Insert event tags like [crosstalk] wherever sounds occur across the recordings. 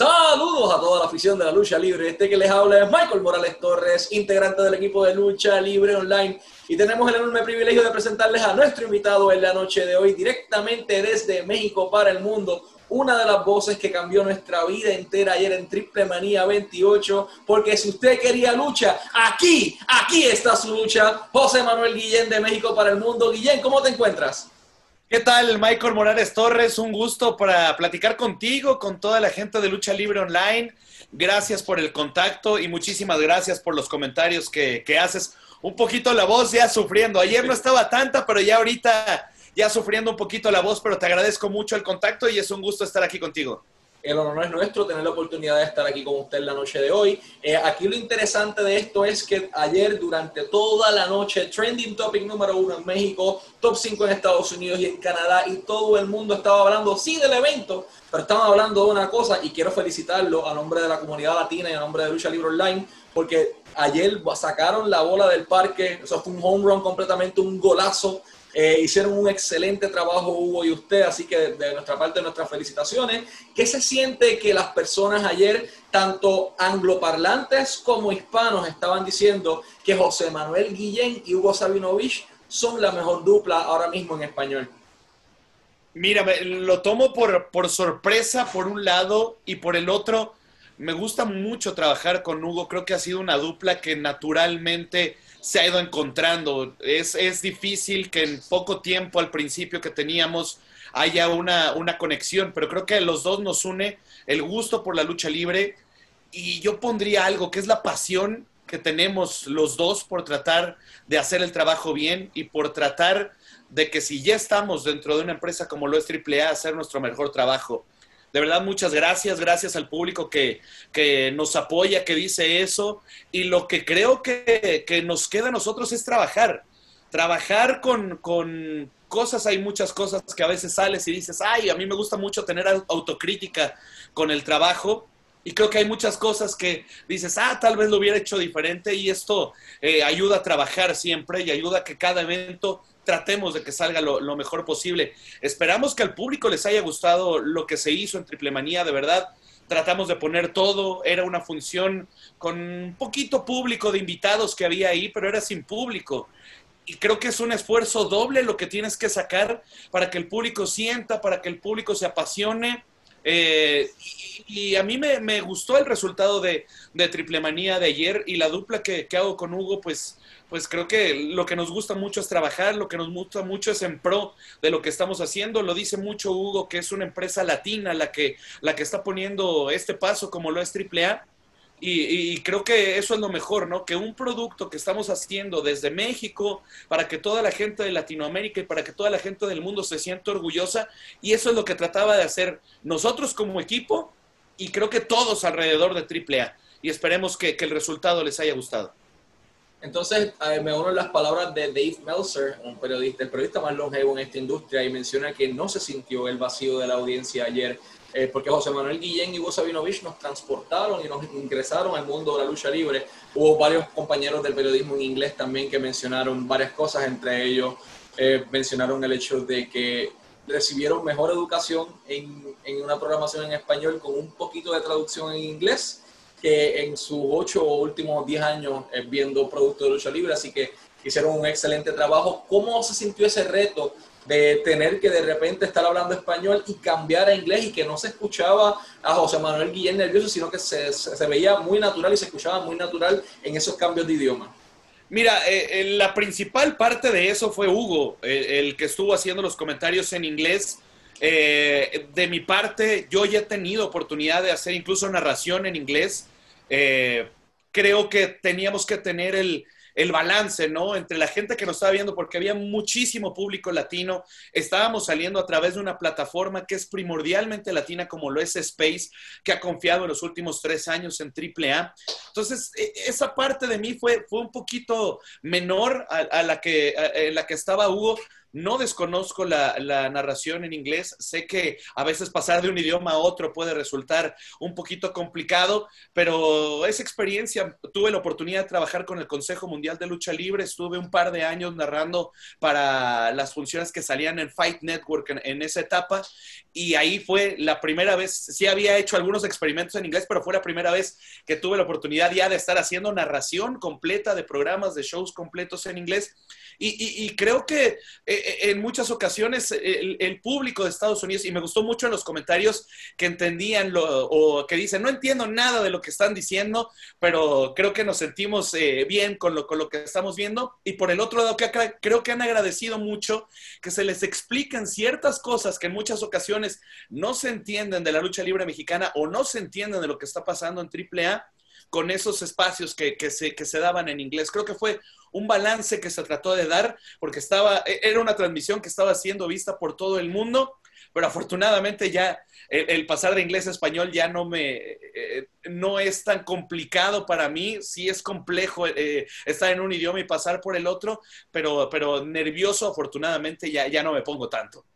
Saludos a toda la afición de la lucha libre. Este que les habla es Michael Morales Torres, integrante del equipo de lucha libre online. Y tenemos el enorme privilegio de presentarles a nuestro invitado en la noche de hoy, directamente desde México para el mundo. Una de las voces que cambió nuestra vida entera ayer en Triple Manía 28. Porque si usted quería lucha, aquí, aquí está su lucha. José Manuel Guillén de México para el mundo. Guillén, ¿cómo te encuentras? ¿Qué tal, Michael Morales Torres? Un gusto para platicar contigo, con toda la gente de Lucha Libre Online. Gracias por el contacto y muchísimas gracias por los comentarios que, haces. Un poquito la voz ya sufriendo. Ayer no estaba tanta, pero ya ahorita ya sufriendo un poquito la voz, pero te agradezco mucho el contacto y es un gusto estar aquí contigo. El honor es nuestro tener la oportunidad de estar aquí con usted la noche de hoy. Eh, aquí lo interesante de esto es que ayer durante toda la noche, trending topic número uno en México, top 5 en Estados Unidos y en Canadá, y todo el mundo estaba hablando, sí, del evento, pero estaban hablando de una cosa y quiero felicitarlo a nombre de la comunidad latina y a nombre de Lucha Libre Online, porque ayer sacaron la bola del parque, eso fue un home run completamente, un golazo eh, hicieron un excelente trabajo Hugo y usted, así que de nuestra parte nuestras felicitaciones. ¿Qué se siente que las personas ayer, tanto angloparlantes como hispanos, estaban diciendo que José Manuel Guillén y Hugo Sabinovich son la mejor dupla ahora mismo en español? Mira, lo tomo por, por sorpresa por un lado y por el otro. Me gusta mucho trabajar con Hugo. Creo que ha sido una dupla que naturalmente se ha ido encontrando. Es, es difícil que en poco tiempo al principio que teníamos haya una, una conexión, pero creo que a los dos nos une el gusto por la lucha libre y yo pondría algo que es la pasión que tenemos los dos por tratar de hacer el trabajo bien y por tratar de que si ya estamos dentro de una empresa como lo es AAA, hacer nuestro mejor trabajo. De verdad, muchas gracias, gracias al público que, nos apoya, que dice eso. Y lo que creo que, nos queda a nosotros es trabajar. Trabajar con, con cosas, hay muchas cosas que a veces sales y dices, ay, a mí me gusta mucho tener autocrítica con el trabajo. Y creo que hay muchas cosas que dices, ah, tal vez lo hubiera hecho diferente y esto eh, ayuda a trabajar siempre y ayuda a que cada evento tratemos de que salga lo, mejor posible. Esperamos que al público les haya gustado lo que se hizo en Triple Manía, de verdad. Tratamos de poner todo, era una función con un poquito público de invitados que había ahí, pero era sin público. Y creo que es un esfuerzo doble lo que tienes que sacar para que el público sienta, para que el público se apasione. Eh, y, a mí me, gustó el resultado de, de Triple Manía de ayer y la dupla que, que hago con Hugo, pues pues creo que lo que nos gusta mucho es trabajar, lo que nos gusta mucho es en pro de lo que estamos haciendo. Lo dice mucho Hugo, que es una empresa latina la que, la que está poniendo este paso como lo es AAA. Y, y, creo que eso es lo mejor, ¿no? Que un producto que estamos haciendo desde México para que toda la gente de Latinoamérica y para que toda la gente del mundo se sienta orgullosa. Y eso es lo que trataba de hacer nosotros como equipo y creo que todos alrededor de AAA. Y esperemos que, el resultado les haya gustado. Entonces, me uno las palabras de Dave Meltzer, un periodista, el periodista más longevo en esta industria, y menciona que no se sintió el vacío de la audiencia ayer, eh, porque José Manuel Guillén y Hugo Sabinovich nos transportaron y nos ingresaron al mundo de la lucha libre. Hubo varios compañeros del periodismo en inglés también que mencionaron varias cosas, entre ellos eh, mencionaron el hecho de que recibieron mejor educación en, en una programación en español con un poquito de traducción en inglés que en sus ocho últimos diez años eh, viendo productos de lucha libre, así que hicieron un excelente trabajo. ¿Cómo se sintió ese reto de tener que de repente estar hablando español y cambiar a inglés y que no se escuchaba a José Manuel Guillén nervioso, sino que se, se veía muy natural y se escuchaba muy natural en esos cambios de idioma? Mira, eh, eh, la principal parte de eso fue Hugo, el que estuvo haciendo los comentarios en inglés. de mi parte, yo ya he tenido oportunidad de hacer incluso narración en inglés eh, creo que teníamos que tener el, balance, ¿no? Entre la gente que nos estaba viendo, porque había muchísimo público latino, estábamos saliendo a través de una plataforma que es primordialmente latina, como lo es Space, que ha confiado en los últimos tres años en AAA. Entonces, e, esa parte de mí fue, fue un poquito menor a, la, que, la que estaba Hugo, No desconozco la, narración en inglés. Sé que a veces pasar de un idioma a otro puede resultar un poquito complicado, pero esa experiencia, tuve la oportunidad de trabajar con el Consejo Mundial de Lucha Libre. Estuve un par de años narrando para las funciones que salían en Fight Network en, esa etapa. Y ahí fue la primera vez, sí había hecho algunos experimentos en inglés, pero fue la primera vez que tuve la oportunidad ya de estar haciendo narración completa de programas, de shows completos en inglés. Y, creo que eh, en muchas ocasiones el, público de Estados Unidos, y me gustó mucho en los comentarios que entendían lo, o que dicen, no entiendo nada de lo que están diciendo, pero creo que nos sentimos eh, bien con lo, con lo que estamos viendo. Y por el otro lado, que creo que han agradecido mucho que se les expliquen ciertas cosas que en muchas ocasiones no se entienden de la lucha libre mexicana o no se entienden de lo que está pasando en AAA con esos espacios que, que se daban en inglés. Creo que fue un balance que se trató de dar porque estaba, e, era una transmisión que estaba siendo vista por todo el mundo, pero afortunadamente ya el, pasar de inglés a español ya no me, eh, no es tan complicado para mí, sí es complejo eh, estar en un idioma y pasar por el otro, pero, pero nervioso afortunadamente ya, ya no me pongo tanto.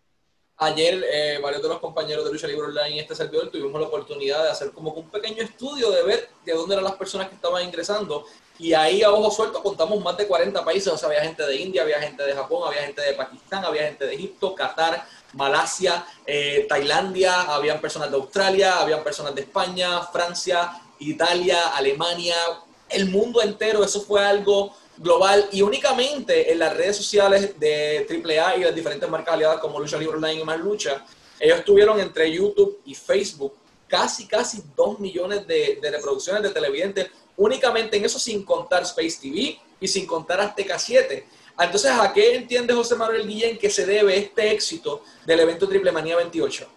Ayer, eh, varios de los compañeros de Lucha Libre Online y este servidor tuvimos la oportunidad de hacer como un pequeño estudio de ver de dónde eran las personas que estaban ingresando. Y ahí a ojo suelto contamos más de 40 países. O sea, había gente de India, había gente de Japón, había gente de Pakistán, había gente de Egipto, Qatar, Malasia, eh, Tailandia, habían personas de Australia, habían personas de España, Francia, Italia, Alemania, el mundo entero. Eso fue algo global y únicamente en las redes sociales de AAA y las diferentes marcas aliadas como Lucha Libre Online y Más Lucha, ellos tuvieron entre YouTube y Facebook casi, casi 2 millones de, reproducciones de televidentes únicamente en eso sin contar Space TV y sin contar Azteca 7. Entonces, ¿a qué entiende José Manuel Guillén que se debe este éxito del evento Triple Manía 28?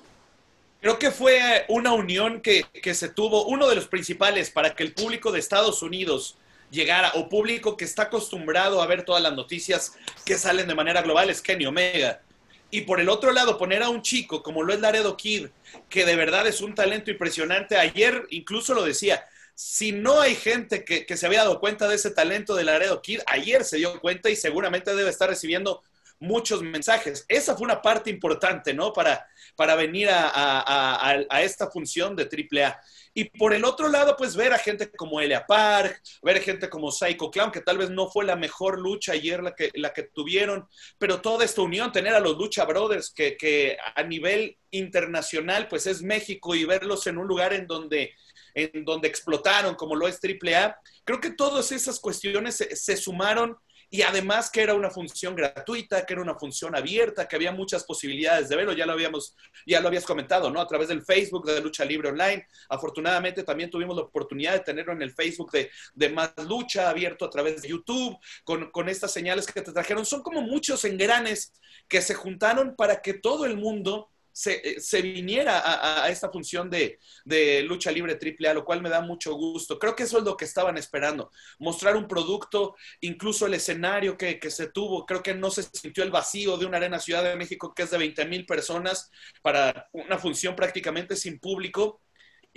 Creo que fue una unión que, que se tuvo, uno de los principales para que el público de Estados Unidos llegara, o público que está acostumbrado a ver todas las noticias que salen de manera global, es Kenny Omega. Y por el otro lado, poner a un chico como lo es Laredo Kid, que de verdad es un talento impresionante. Ayer incluso lo decía, si no hay gente que, que se había dado cuenta de ese talento de Laredo Kid, ayer se dio cuenta y seguramente debe estar recibiendo muchos mensajes. Esa fue una parte importante, ¿no? Para, para venir a, a, esta función de AAA. Y por el otro lado, pues ver a gente como Elia Park, ver a gente como Psycho Clown, que tal vez no fue la mejor lucha ayer la que, la que tuvieron, pero toda esta unión, tener a los Lucha Brothers, que, que a nivel internacional, pues es México y verlos en un lugar en donde, en donde explotaron, como lo es AAA, creo que todas esas cuestiones se sumaron y además que era una función gratuita, que era una función abierta, que había muchas posibilidades de verlo, ya lo habíamos, ya lo habías comentado, ¿no? A través del Facebook de Lucha Libre Online. Afortunadamente también tuvimos la oportunidad de tenerlo en el Facebook de, de Más Lucha, abierto a través de YouTube, con, con estas señales que te trajeron. Son como muchos engranes que se juntaron para que todo el mundo se, se viniera a, esta función de, de, lucha libre triple A, lo cual me da mucho gusto. Creo que eso es lo que estaban esperando, mostrar un producto, incluso el escenario que, que se tuvo, creo que no se sintió el vacío de una arena Ciudad de México que es de 20 mil personas para una función prácticamente sin público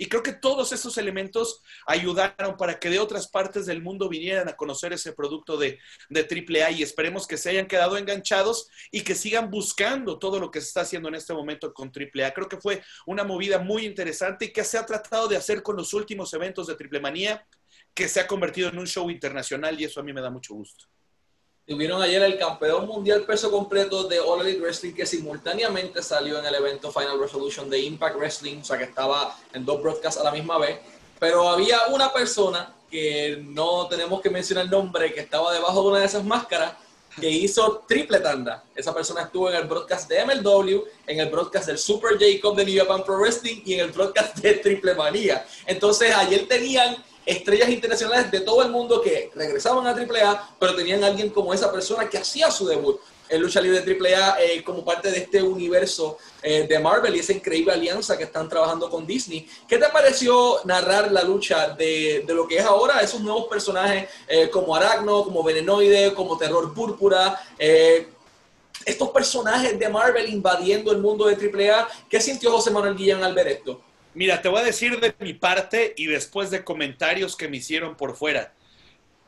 y creo que todos esos elementos ayudaron para que de otras partes del mundo vinieran a conocer ese producto de, de AAA y esperemos que se hayan quedado enganchados y que sigan buscando todo lo que se está haciendo en este momento con AAA. Creo que fue una movida muy interesante y que se ha tratado de hacer con los últimos eventos de Triple Manía, que se ha convertido en un show internacional y eso a mí me da mucho gusto. Tuvieron ayer el campeón mundial peso completo de All Elite Wrestling que simultáneamente salió en el evento Final Resolution de Impact Wrestling, o sea que estaba en dos broadcasts a la misma vez. Pero había una persona que no tenemos que mencionar el nombre, que estaba debajo de una de esas máscaras, que hizo triple tanda. Esa persona estuvo en el broadcast de MLW, en el broadcast del Super Jacob de New Japan Pro Wrestling y en el broadcast de Triple Manía. Entonces ayer tenían estrellas internacionales de todo el mundo que regresaban a AAA, pero tenían a alguien como esa persona que hacía su debut en lucha libre de AAA eh, como parte de este universo eh, de Marvel y esa increíble alianza que están trabajando con Disney. ¿Qué te pareció narrar la lucha de, lo que es ahora esos nuevos personajes eh, como Aracno, como Venenoide, como Terror Púrpura? estos personajes de Marvel invadiendo el mundo de AAA. ¿Qué sintió José Manuel Guillén al ver esto? Mira, te voy a decir de mi parte y después de comentarios que me hicieron por fuera.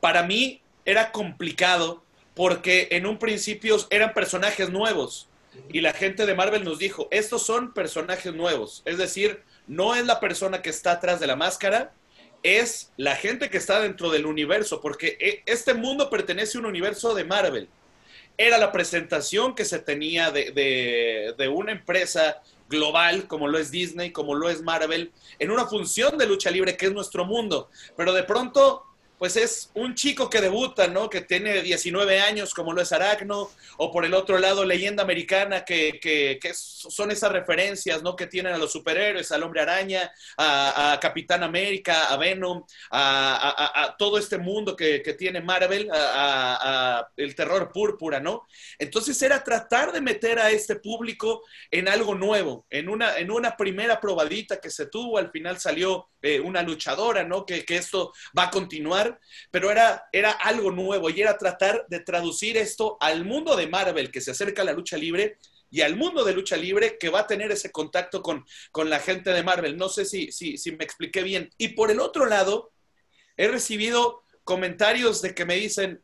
Para mí era complicado porque en un principio eran personajes nuevos y la gente de Marvel nos dijo, estos son personajes nuevos, es decir, no es la persona que está atrás de la máscara, es la gente que está dentro del universo, porque e, este mundo pertenece a un universo de Marvel. Era la presentación que se tenía de, de una empresa global, como lo es Disney, como lo es Marvel, en una función de lucha libre que es nuestro mundo. Pero de pronto pues es un chico que debuta, ¿no? Que tiene 19 años, como lo es Aracno, o por el otro lado, leyenda americana, que, que, son esas referencias, ¿no? Que tienen a los superhéroes, al hombre araña, a, Capitán América, a Venom, a, todo este mundo que, tiene Marvel, a, el terror púrpura, ¿no? Entonces era tratar de meter a este público en algo nuevo, en una, en una primera probadita que se tuvo, al final salió eh, una luchadora, ¿no? Que, que esto va a continuar pero era, era algo nuevo y era tratar de traducir esto al mundo de Marvel que se acerca a la lucha libre y al mundo de lucha libre que va a tener ese contacto con, con la gente de Marvel. No sé si, si, si me expliqué bien. Y por el otro lado, he recibido comentarios de que me dicen,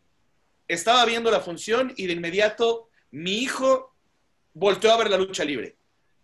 estaba viendo la función y de inmediato mi hijo volteó a ver la lucha libre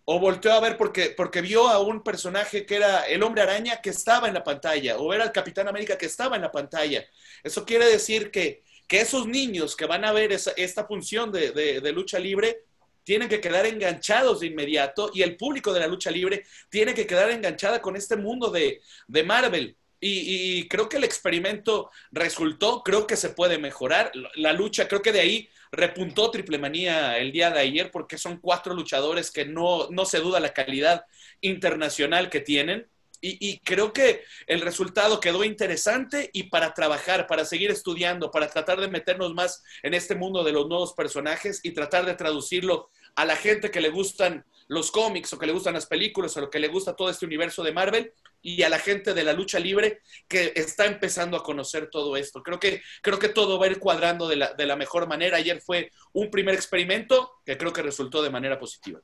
o volteó a ver porque, porque vio a un personaje que era el hombre araña que estaba en la pantalla, o era el Capitán América que estaba en la pantalla. Eso quiere decir que, que esos niños que van a ver esta función de, de, lucha libre tienen que quedar enganchados de inmediato y el público de la lucha libre tiene que quedar enganchada con este mundo de, de Marvel. Y, creo que el experimento resultó, creo que se puede mejorar. La lucha, creo que de ahí repuntó Triple Manía el día de ayer porque son cuatro luchadores que no, no se duda la calidad internacional que tienen. Y, creo que el resultado quedó interesante y para trabajar, para seguir estudiando, para tratar de meternos más en este mundo de los nuevos personajes y tratar de traducirlo a la gente que le gustan los cómics o que le gustan las películas o lo que le gusta todo este universo de Marvel, y a la gente de la lucha libre que está empezando a conocer todo esto. Creo que, creo que todo va a ir cuadrando de la, de la mejor manera. Ayer fue un primer experimento que creo que resultó de manera positiva.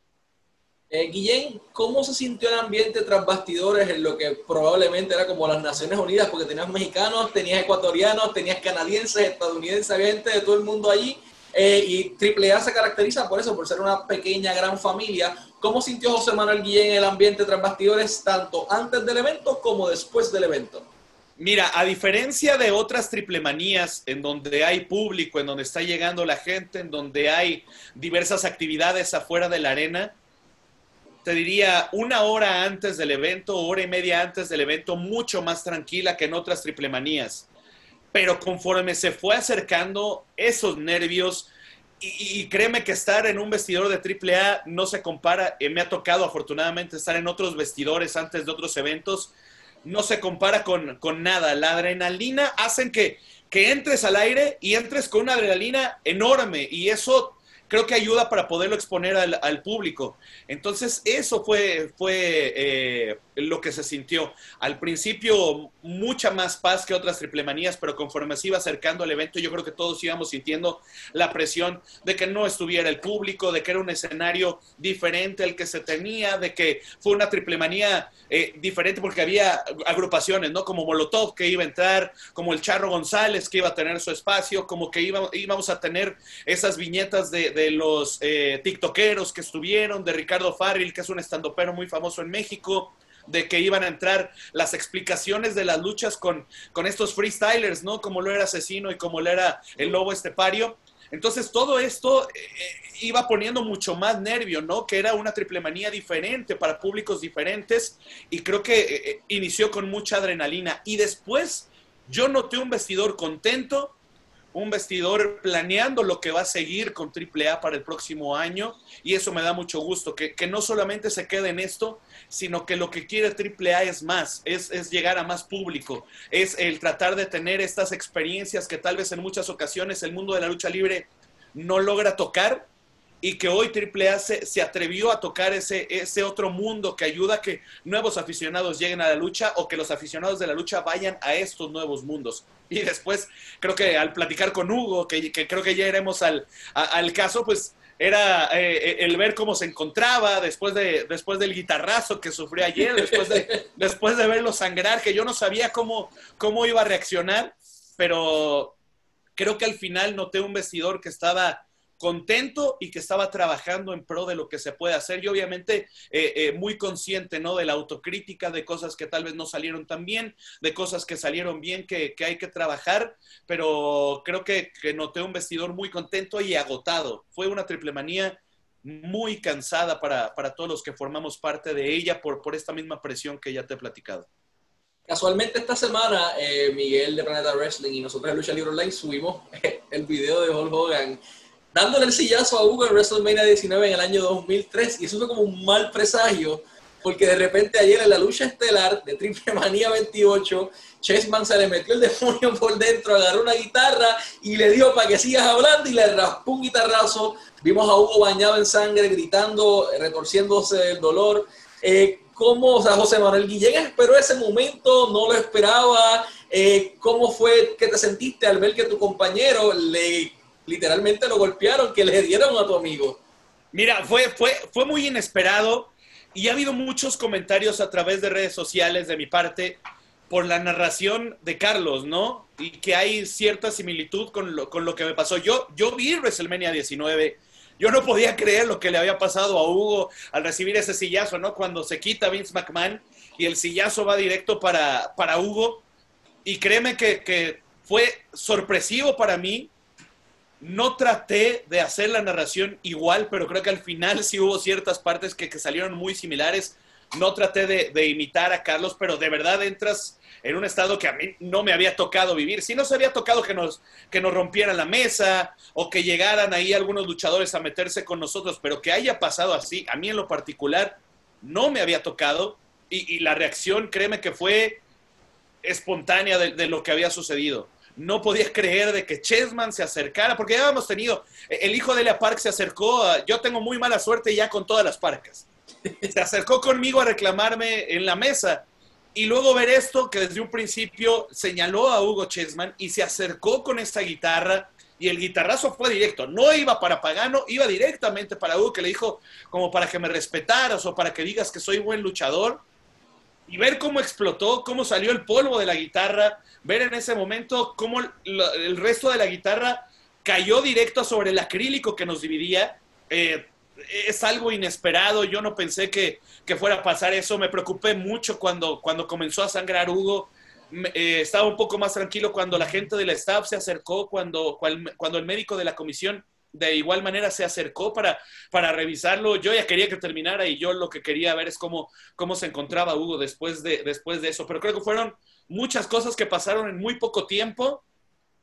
Eh, Guillén, ¿cómo se sintió el ambiente tras bastidores en lo que probablemente era como las Naciones Unidas? Porque tenías mexicanos, tenías ecuatorianos, tenías canadienses, estadounidenses, había gente de todo el mundo allí. Eh, y AAA se caracteriza por eso, por ser una pequeña, gran familia. ¿Cómo sintió José Manuel Guillén el ambiente tras bastidores, tanto antes del evento como después del evento? Mira, a diferencia de otras triplemanías en donde hay público, en donde está llegando la gente, en donde hay diversas actividades afuera de la arena, te diría una hora antes del evento, hora y media antes del evento, mucho más tranquila que en otras triplemanías pero conforme se fue acercando esos nervios, y, créeme que estar en un vestidor de AAA no se compara, eh, me ha tocado afortunadamente estar en otros vestidores antes de otros eventos, no se compara con, con nada. La adrenalina hacen que, que entres al aire y entres con una adrenalina enorme y eso creo que ayuda para poderlo exponer al, público. Entonces, eso fue, fue eh, lo que se sintió. Al principio, mucha más paz que otras triplemanías, pero conforme se iba acercando al evento, yo creo que todos íbamos sintiendo la presión de que no estuviera el público, de que era un escenario diferente al que se tenía, de que fue una triplemanía eh, diferente porque había agrupaciones, ¿no? Como Molotov que iba a entrar, como el Charro González que iba a tener su espacio, como que íbamos a tener esas viñetas de de los eh, tiktokeros que estuvieron, de Ricardo Farril, que es un estandopero muy famoso en México, de que iban a entrar las explicaciones de las luchas con, con estos freestylers, ¿no? Como lo era Asesino y como lo era el Lobo Estepario. Entonces todo esto eh, iba poniendo mucho más nervio, ¿no? Que era una triple manía diferente para públicos diferentes y creo que eh, inició con mucha adrenalina. Y después yo noté un vestidor contento, un vestidor planeando lo que va a seguir con AAA para el próximo año y eso me da mucho gusto, que, no solamente se quede en esto, sino que lo que quiere AAA es más, es, es, llegar a más público, es el tratar de tener estas experiencias que tal vez en muchas ocasiones el mundo de la lucha libre no logra tocar y que hoy AAA se, se atrevió a tocar ese, ese otro mundo que ayuda a que nuevos aficionados lleguen a la lucha o que los aficionados de la lucha vayan a estos nuevos mundos. Y después, creo que al platicar con Hugo, que, creo que ya iremos al, al caso, pues era eh, el ver cómo se encontraba después, de, después del guitarrazo que sufrió ayer, después de, [laughs] después de verlo sangrar, que yo no sabía cómo, cómo iba a reaccionar, pero creo que al final noté un vestidor que estaba contento y que estaba trabajando en pro de lo que se puede hacer y obviamente eh, eh, muy consciente ¿no? de la autocrítica, de cosas que tal vez no salieron tan bien, de cosas que salieron bien que, hay que trabajar, pero creo que, que, noté un vestidor muy contento y agotado. Fue una triple manía muy cansada para, todos los que formamos parte de ella por, por esta misma presión que ya te he platicado. Casualmente esta semana, eh, Miguel de Planeta Wrestling y nosotros en Lucha Libre Online subimos [laughs] el video de Hulk Hogan dándole el sillazo a Hugo en WrestleMania 19 en el año 2003 y eso fue como un mal presagio porque de repente ayer en la lucha estelar de Triple [laughs] Manía 28, Chessman se le metió el demonio por dentro, agarró una guitarra y le dio para que sigas hablando y le raspó un guitarrazo. Vimos a Hugo bañado en sangre, gritando, retorciéndose del dolor. Eh, ¿Cómo, o sea, José Manuel Guillén esperó ese momento? ¿No lo esperaba? Eh, ¿Cómo fue que te sentiste al ver que tu compañero le literalmente lo golpearon, que le dieron a tu amigo. Mira, fue, fue, fue muy inesperado y ha habido muchos comentarios a través de redes sociales de mi parte por la narración de Carlos, ¿no? Y que hay cierta similitud con lo, con lo que me pasó. Yo, yo vi WrestleMania 19. Yo no podía creer lo que le había pasado a Hugo al recibir ese sillazo, ¿no? Cuando se quita Vince McMahon y el sillazo va directo para, para Hugo. Y créeme que, que fue sorpresivo para mí no traté de hacer la narración igual, pero creo que al final sí hubo ciertas partes que, salieron muy similares. No traté de, imitar a Carlos, pero de verdad entras en un estado que a mí no me había tocado vivir. Si no se había tocado que nos, que nos rompieran la mesa o que llegaran ahí algunos luchadores a meterse con nosotros, pero que haya pasado así, a mí en lo particular no me había tocado y, la reacción, créeme que fue espontánea de lo que había sucedido no podía creer de que Chessman se acercara, porque ya hemos tenido, el hijo de Elia Park se acercó, yo tengo muy mala suerte ya con todas las parcas. Se acercó conmigo a reclamarme en la mesa. Y luego ver esto, que desde un principio señaló a Hugo Chessman y se acercó con esta guitarra y el guitarrazo fue directo, no iba para Pagano, iba directamente para Hugo, que le dijo como para que me respetaras o para que digas que soy buen luchador y ver cómo explotó, cómo salió el polvo de la guitarra, ver en ese momento cómo el resto de la guitarra cayó directo sobre el acrílico que nos dividía. Eh, es algo inesperado, yo no pensé que, fuera a pasar eso, me preocupé mucho cuando, cuando comenzó a sangrar Hugo, eh, estaba un poco más tranquilo cuando la gente del staff se acercó, cuando, cuando el médico de la comisión de igual manera se acercó para, para revisarlo. Yo ya quería que terminara y yo lo que quería ver es cómo, cómo se encontraba Hugo después de, después de eso. Pero creo que fueron muchas cosas que pasaron en muy poco tiempo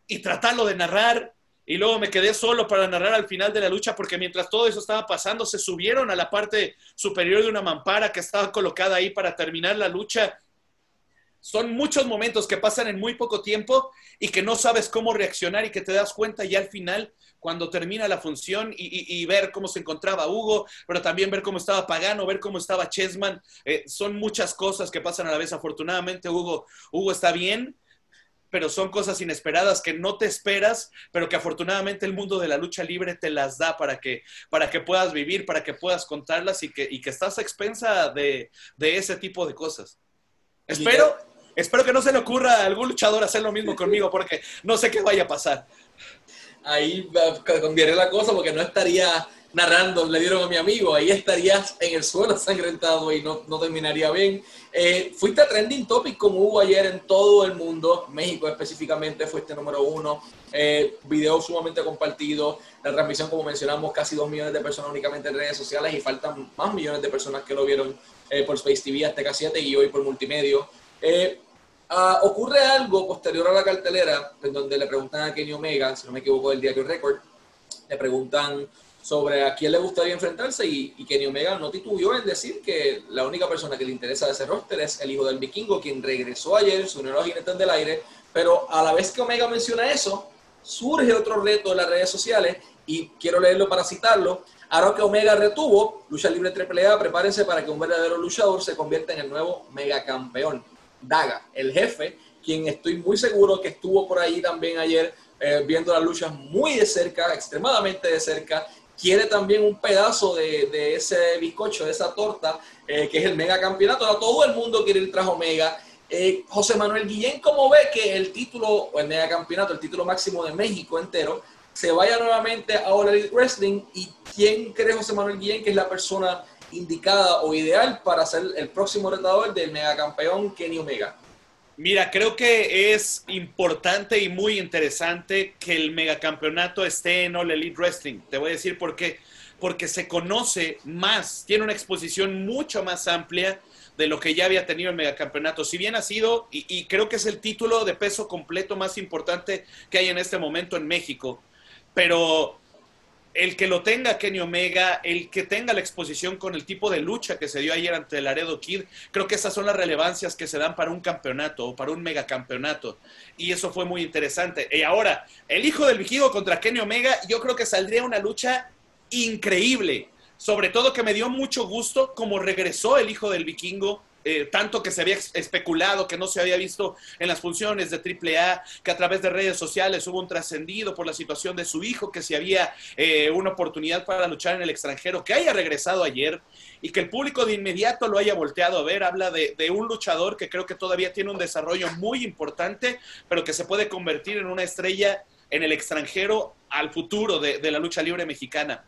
y tratarlo de narrar. Y luego me quedé solo para narrar al final de la lucha porque mientras todo eso estaba pasando se subieron a la parte superior de una mampara que estaba colocada ahí para terminar la lucha. Son muchos momentos que pasan en muy poco tiempo y que no sabes cómo reaccionar y que te das cuenta ya al final cuando termina la función y, ver cómo se encontraba Hugo, pero también ver cómo estaba Pagano, ver cómo estaba Chessman. Eh, son muchas cosas que pasan a la vez. Afortunadamente, Hugo, Hugo está bien, pero son cosas inesperadas que no te esperas, pero que afortunadamente el mundo de la lucha libre te las da para que, para que puedas vivir, para que puedas contarlas y que, y que estás a expensa de, de ese tipo de cosas. Espero, espero que no se le ocurra a algún luchador hacer lo mismo conmigo, porque no sé qué vaya a pasar ahí cambiaría la cosa porque no estaría narrando, le dieron a mi amigo, ahí estarías en el suelo [laughs] sangrentado y no, no terminaría bien. Eh, fuiste a trending topic como hubo ayer en todo el mundo, México específicamente fuiste número uno, eh, video sumamente compartido, la transmisión como mencionamos casi dos millones de personas únicamente en redes sociales y faltan más millones de personas que lo vieron eh, por Space TV, hasta 7 y hoy por multimedia. Eh, Ah, ocurre algo posterior a la cartelera, en donde le preguntan a Kenny Omega, si no me equivoco, del diario Record, le preguntan sobre a quién le gustaría enfrentarse y, Kenny Omega no titubió en decir que la única persona que le interesa de ese roster es el hijo del vikingo, quien regresó ayer, se unió a los jinetes del aire, pero a la vez que Omega menciona eso, surge otro reto en las redes sociales y quiero leerlo para citarlo. Ahora que Omega retuvo, lucha libre AAA, prepárense para que un verdadero luchador se convierta en el nuevo mega campeón. Daga, el jefe, quien estoy muy seguro que estuvo por ahí también ayer eh, viendo las luchas muy de cerca, extremadamente de cerca. Quiere también un pedazo de, ese bizcocho, de esa torta, eh, que es el mega campeonato. todo el mundo quiere ir tras Omega. Eh, José Manuel Guillén, ¿cómo ve que el título, o el megacampeonato, el título máximo de México entero, se vaya nuevamente a All Wrestling? ¿Y quién cree José Manuel Guillén que es la persona indicada o ideal para ser el próximo retador del megacampeón Kenny Omega? Mira, creo que es importante y muy interesante que el megacampeonato esté en All Elite Wrestling. Te voy a decir por qué. Porque se conoce más, tiene una exposición mucho más amplia de lo que ya había tenido el megacampeonato. Si bien ha sido, y, y creo que es el título de peso completo más importante que hay en este momento en México, pero el que lo tenga Kenny Omega, el que tenga la exposición con el tipo de lucha que se dio ayer ante el Laredo Kid, creo que esas son las relevancias que se dan para un campeonato o para un megacampeonato. Y eso fue muy interesante. Y ahora, el hijo del vikingo contra Kenny Omega, yo creo que saldría una lucha increíble. Sobre todo que me dio mucho gusto como regresó el hijo del vikingo eh, tanto que se había especulado, que no se había visto en las funciones de AAA, que a través de redes sociales hubo un trascendido por la situación de su hijo, que si había eh, una oportunidad para luchar en el extranjero, que haya regresado ayer y que el público de inmediato lo haya volteado a ver, habla de, un luchador que creo que todavía tiene un desarrollo muy importante, pero que se puede convertir en una estrella en el extranjero al futuro de la lucha libre mexicana.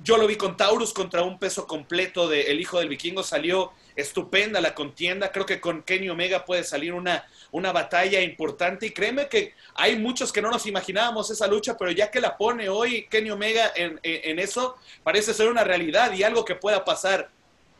Yo lo vi con Taurus contra un peso completo de El Hijo del Vikingo. Salió estupenda la contienda. Creo que con Kenny Omega puede salir una, una batalla importante. Y créeme que hay muchos que no nos imaginábamos esa lucha, pero ya que la pone hoy Kenny Omega en, en eso, parece ser una realidad y algo que pueda pasar.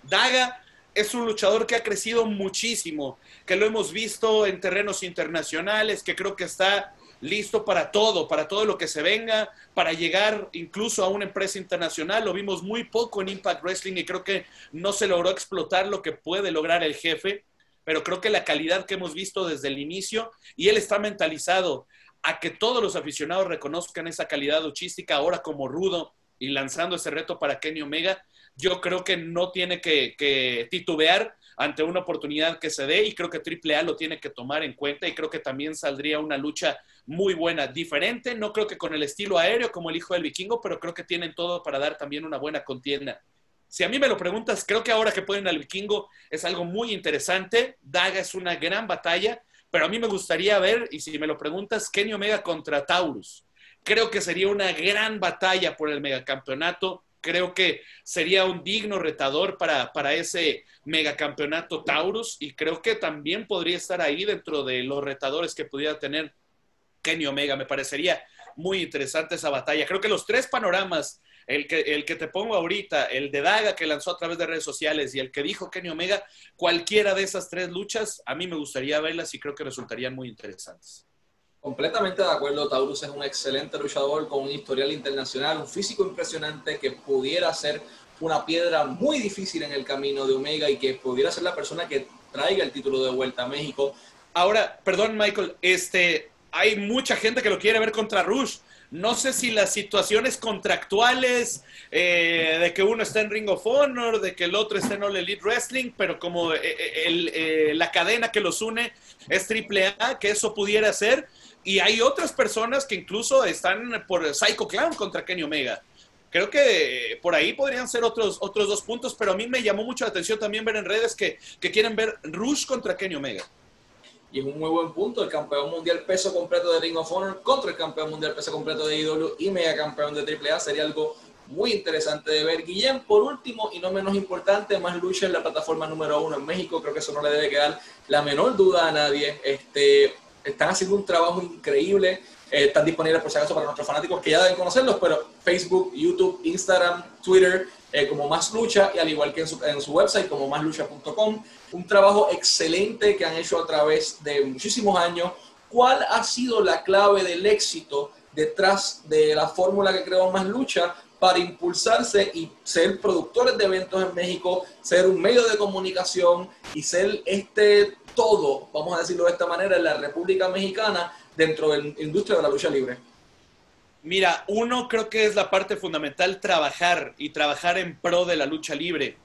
Daga es un luchador que ha crecido muchísimo, que lo hemos visto en terrenos internacionales, que creo que está listo para todo, para todo lo que se venga, para llegar incluso a una empresa internacional. Lo vimos muy poco en Impact Wrestling y creo que no se logró explotar lo que puede lograr el jefe, pero creo que la calidad que hemos visto desde el inicio y él está mentalizado a que todos los aficionados reconozcan esa calidad luchística ahora como rudo y lanzando ese reto para Kenny Omega, yo creo que no tiene que, que titubear ante una oportunidad que se dé y creo que AAA lo tiene que tomar en cuenta y creo que también saldría una lucha muy buena, diferente, no creo que con el estilo aéreo como el hijo del vikingo, pero creo que tienen todo para dar también una buena contienda. Si a mí me lo preguntas, creo que ahora que pueden al vikingo es algo muy interesante. Daga es una gran batalla, pero a mí me gustaría ver, y si me lo preguntas, Kenny Omega contra Taurus. Creo que sería una gran batalla por el megacampeonato. Creo que sería un digno retador para, para ese megacampeonato Taurus y creo que también podría estar ahí dentro de los retadores que pudiera tener Kenny Omega. Me parecería muy interesante esa batalla. Creo que los tres panoramas, el que, el que te pongo ahorita, el de Daga que lanzó a través de redes sociales y el que dijo Kenny Omega, cualquiera de esas tres luchas, a mí me gustaría verlas y creo que resultarían muy interesantes. Completamente de acuerdo, Taurus es un excelente luchador con un historial internacional, un físico impresionante que pudiera ser una piedra muy difícil en el camino de Omega y que pudiera ser la persona que traiga el título de vuelta a México. Ahora, perdón Michael, este, hay mucha gente que lo quiere ver contra Rush. No sé si las situaciones contractuales eh, de que uno está en Ring of Honor, de que el otro está en All Elite Wrestling, pero como eh, eh, la cadena que los une es AAA, que eso pudiera ser. Y hay otras personas que incluso están por Psycho Clown contra Kenny Omega. Creo que por ahí podrían ser otros, otros dos puntos, pero a mí me llamó mucho la atención también ver en redes que, que quieren ver Rush contra Kenny Omega. Y es un muy buen punto, el campeón mundial peso completo de Ring of Honor contra el campeón mundial peso completo de IW y mega campeón de AAA sería algo muy interesante de ver. Guillén, por último y no menos importante, más lucha en la plataforma número uno en México, creo que eso no le debe quedar la menor duda a nadie. Este, están haciendo un trabajo increíble, eh, están disponibles por si acaso para nuestros fanáticos que ya deben conocerlos, pero Facebook, YouTube, Instagram, Twitter, eh, como Más Lucha y al igual que en su, en su website como máslucha.com. Un trabajo excelente que han hecho a través de muchísimos años. ¿Cuál ha sido la clave del éxito detrás de la fórmula que creó Más Lucha para impulsarse y ser productores de eventos en México, ser un medio de comunicación y ser este todo, vamos a decirlo de esta manera, en la República Mexicana dentro de la industria de la lucha libre? Mira, uno creo que es la parte fundamental trabajar y trabajar en pro de la lucha libre.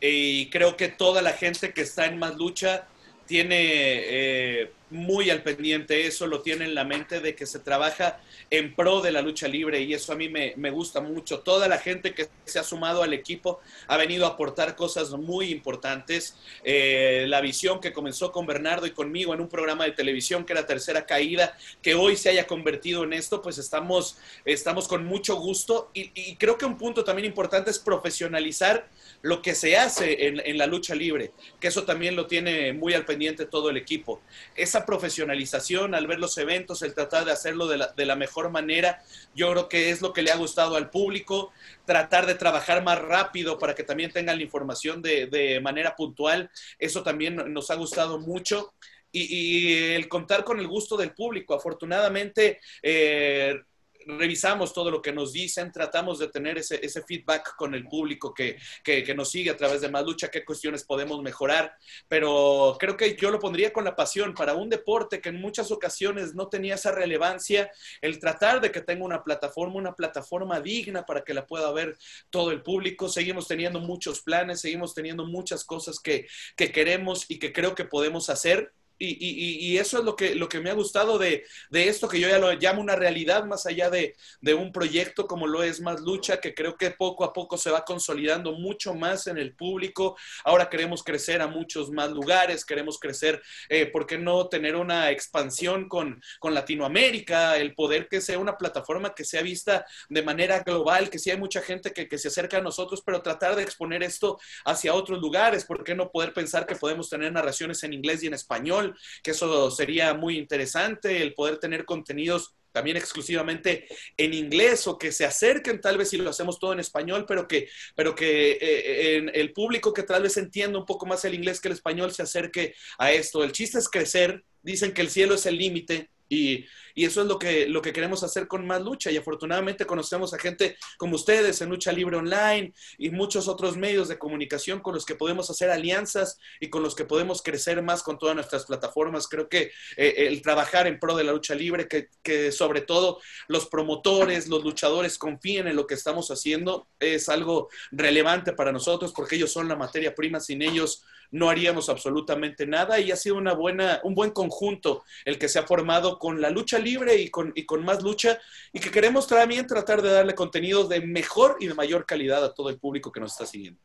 Y creo que toda la gente que está en más lucha tiene eh, muy al pendiente eso, lo tiene en la mente de que se trabaja en pro de la lucha libre y eso a mí me, gusta mucho. Toda la gente que se ha sumado al equipo ha venido a aportar cosas muy importantes. Eh, la visión que comenzó con Bernardo y conmigo en un programa de televisión que era Tercera Caída, que hoy se haya convertido en esto, pues estamos, estamos con mucho gusto y, y creo que un punto también importante es profesionalizar lo que se hace en, la lucha libre, que eso también lo tiene muy al pendiente todo el equipo. Esa profesionalización al ver los eventos, el tratar de hacerlo de la, mejor manera, yo creo que es lo que le ha gustado al público, tratar de trabajar más rápido para que también tengan la información de, manera puntual, eso también nos ha gustado mucho. Y, el contar con el gusto del público. Afortunadamente, eh, revisamos todo lo que nos dicen, tratamos de tener ese, ese feedback con el público que, que, nos sigue a través de Más Lucha, qué cuestiones podemos mejorar, pero creo que yo lo pondría con la pasión para un deporte que en muchas ocasiones no tenía esa relevancia, el tratar de que tenga una plataforma, una plataforma digna para que la pueda ver todo el público. Seguimos teniendo muchos planes, seguimos teniendo muchas cosas que, que queremos y que creo que podemos hacer y, eso es lo que, lo que me ha gustado de, esto, que yo ya lo llamo una realidad más allá de, un proyecto como lo es Más Lucha, que creo que poco a poco se va consolidando mucho más en el público. Ahora queremos crecer a muchos más lugares, queremos crecer, eh, ¿por qué no tener una expansión con, Latinoamérica? El poder que sea una plataforma que sea vista de manera global, que sí hay mucha gente que, que se acerca a nosotros, pero tratar de exponer esto hacia otros lugares. ¿Por qué no poder pensar que podemos tener narraciones en inglés y en español? Que eso sería muy interesante, el poder tener contenidos también exclusivamente en inglés o que se acerquen tal vez si lo hacemos todo en español, pero que, pero que eh, en el público que tal vez entienda un poco más el inglés que el español se acerque a esto. El chiste es crecer, dicen que el cielo es el límite y, eso es lo que, lo que queremos hacer con Más Lucha. Y afortunadamente conocemos a gente como ustedes en Lucha Libre Online y muchos otros medios de comunicación con los que podemos hacer alianzas y con los que podemos crecer más con todas nuestras plataformas. Creo que eh, el trabajar en pro de la lucha libre, que, que sobre todo los promotores, los luchadores confíen en lo que estamos haciendo, es algo relevante para nosotros porque ellos son la materia prima. Sin ellos no haríamos absolutamente nada y ha sido una buena, un buen conjunto el que se ha formado con la lucha libre y con, y con más lucha y que queremos también tratar de darle contenido de mejor y de mayor calidad a todo el público que nos está siguiendo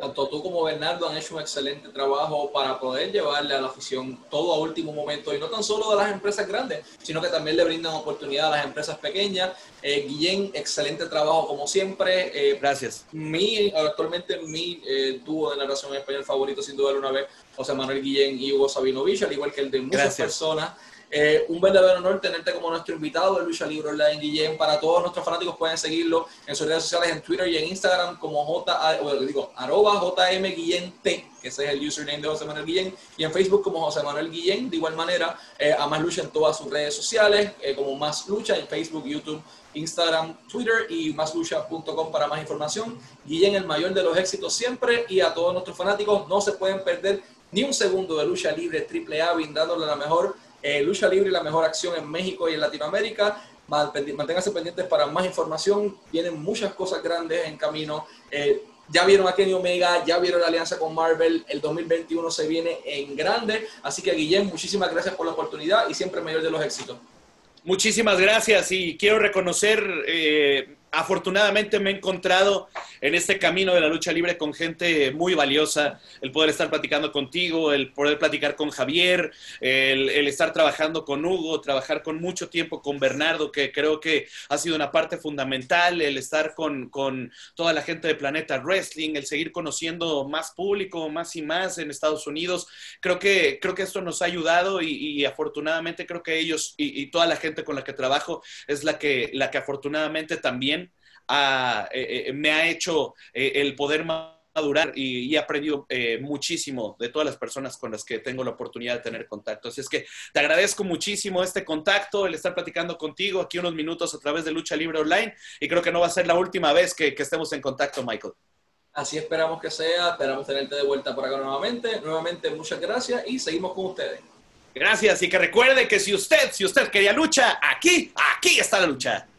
tanto tú como Bernardo han hecho un excelente trabajo para poder llevarle a la afición todo a último momento y no tan solo de las empresas grandes, sino que también le brindan oportunidad a las empresas pequeñas. Eh, Guillén, excelente trabajo como siempre. Eh, Gracias. Mi, actualmente mi eh, dúo de narración en español favorito, sin duda alguna vez, José Manuel Guillén y Hugo Sabinovich, al igual que el de muchas personas. Eh, un verdadero honor tenerte como nuestro invitado de Lucha Libre Online, Guillén. Para todos nuestros fanáticos pueden seguirlo en sus redes sociales, en Twitter y en Instagram como J, digo, arroba JM Guillén T, que ese es el username de José Manuel Guillén, y en Facebook como José Manuel Guillén. De igual manera, eh, a Más Lucha en todas sus redes sociales, eh, como Más Lucha en Facebook, YouTube, Instagram, Twitter y máslucha.com para más información. Guillén, el mayor de los éxitos siempre, y a todos nuestros fanáticos no se pueden perder ni un segundo de lucha libre AAA, brindándole la mejor eh, lucha libre y la mejor acción en México y en Latinoamérica. Manténganse pendientes para más información. Vienen muchas cosas grandes en camino. Eh, ya vieron a Kenny Omega, ya vieron la alianza con Marvel. El 2021 se viene en grande. Así que, Guillén, muchísimas gracias por la oportunidad y siempre mayor de los éxitos. Muchísimas gracias y quiero reconocer eh, afortunadamente me he encontrado en este camino de la lucha libre con gente muy valiosa, el poder estar platicando contigo, el poder platicar con Javier, el, estar trabajando con Hugo, trabajar con mucho tiempo con Bernardo, que creo que ha sido una parte fundamental, el estar con, toda la gente de Planeta Wrestling, el seguir conociendo más público, más y más en Estados Unidos. Creo que, creo que esto nos ha ayudado y, afortunadamente creo que ellos y, y, toda la gente con la que trabajo es la que, la que afortunadamente también eh, eh, me ha hecho eh, el poder madurar y, he aprendido muchísimo de todas las personas con las que tengo la oportunidad de tener contacto. Así es que te agradezco muchísimo este contacto, el estar platicando contigo aquí unos minutos a través de Lucha Libre Online y creo que no va a ser la última vez que, que estemos en contacto, Michael. Así esperamos que sea, esperamos tenerte de vuelta por acá nuevamente. Nuevamente, muchas gracias y seguimos con ustedes. Gracias y que recuerde que si usted, si usted quería lucha, aquí, aquí está la lucha.